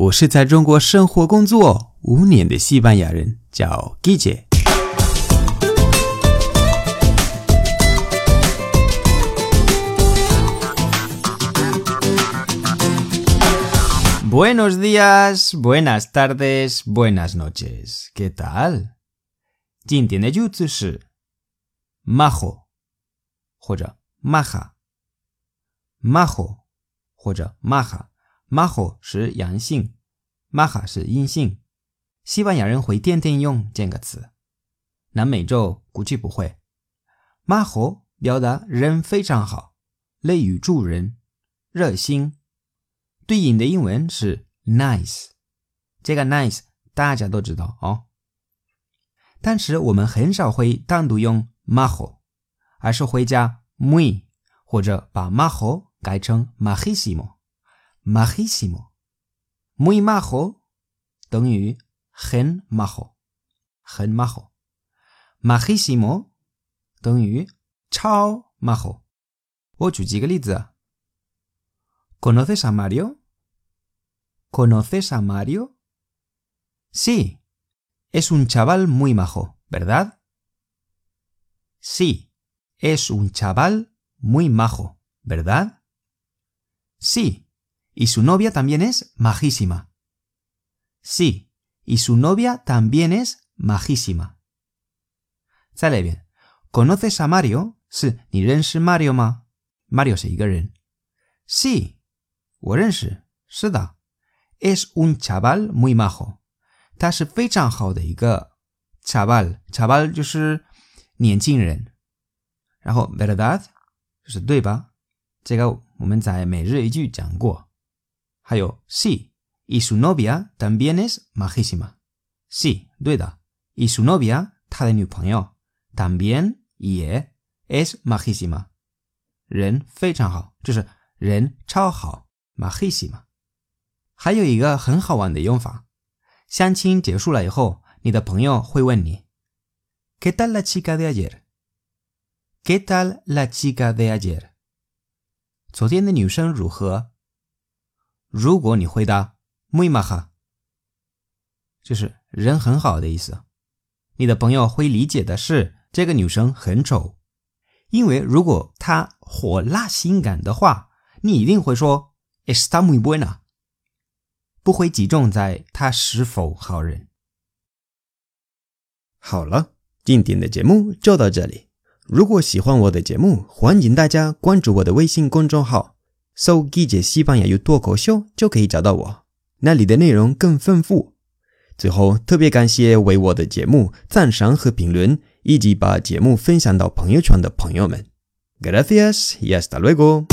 我是在中国生活工作五年的西班牙人，叫 Guille。Buenos días, buenas tardes, buenas noches. ¿Qué tal? 今天的句子是 majo 或者 maja majo 或者 maja majo 是阳性，maja 是阴性。西班牙人会天天用这个词，南美洲估计不会。majo 表达人非常好，乐于助人，热心。对应的英文是 nice，这个 nice 大家都知道哦。但是我们很少会单独用 majo，而是会加 muy 或者把 majo 改成 m a h i s i m o majísimo. Muy majo, Tengyu, gen majo. Gen majo. Majísimo, Tengyu, chao majo. ¿Conoces a Mario? ¿Conoces a Mario? Sí, es un chaval muy majo, ¿verdad? Sí, es un chaval muy majo, ¿verdad? Sí, y su novia también es majísima. Sí, y su novia también es majísima. Sale bien. ¿Conoces a Mario? Sí, ¿ni Mario ma? Mario se Sí, 我认识，是的。es un chaval muy majo，他是非常好的一个 chaval，chaval 就是年轻人。然后 verdad 就是对吧？这个我们在每日一句讲过。 还有 sí，y su novia también es majísima，sí 对的，y su novia 他的女朋友 también 也 es majísima，人非常好，就是人超好，majísima。还有一个很好玩的用法，相亲结束了以后，你的朋友会问你：“¿Qué tal la chica de ayer？”“¿Qué tal la chica de ayer？” 昨天的女生如何？ 如果你回答 “muy maja”，就是人很好的意思，你的朋友会理解的是这个女生很丑，因为如果她火辣性感的话，你一定会说 “está muy buena”。不会集中在她是否好人。好了，今天的节目就到这里。如果喜欢我的节目，欢迎大家关注我的微信公众号，搜“记者西班牙语脱口秀”就可以找到我，那里的内容更丰富。最后，特别感谢为我的节目赞赏和评论，以及把节目分享到朋友圈的朋友们。Gracias y hasta luego。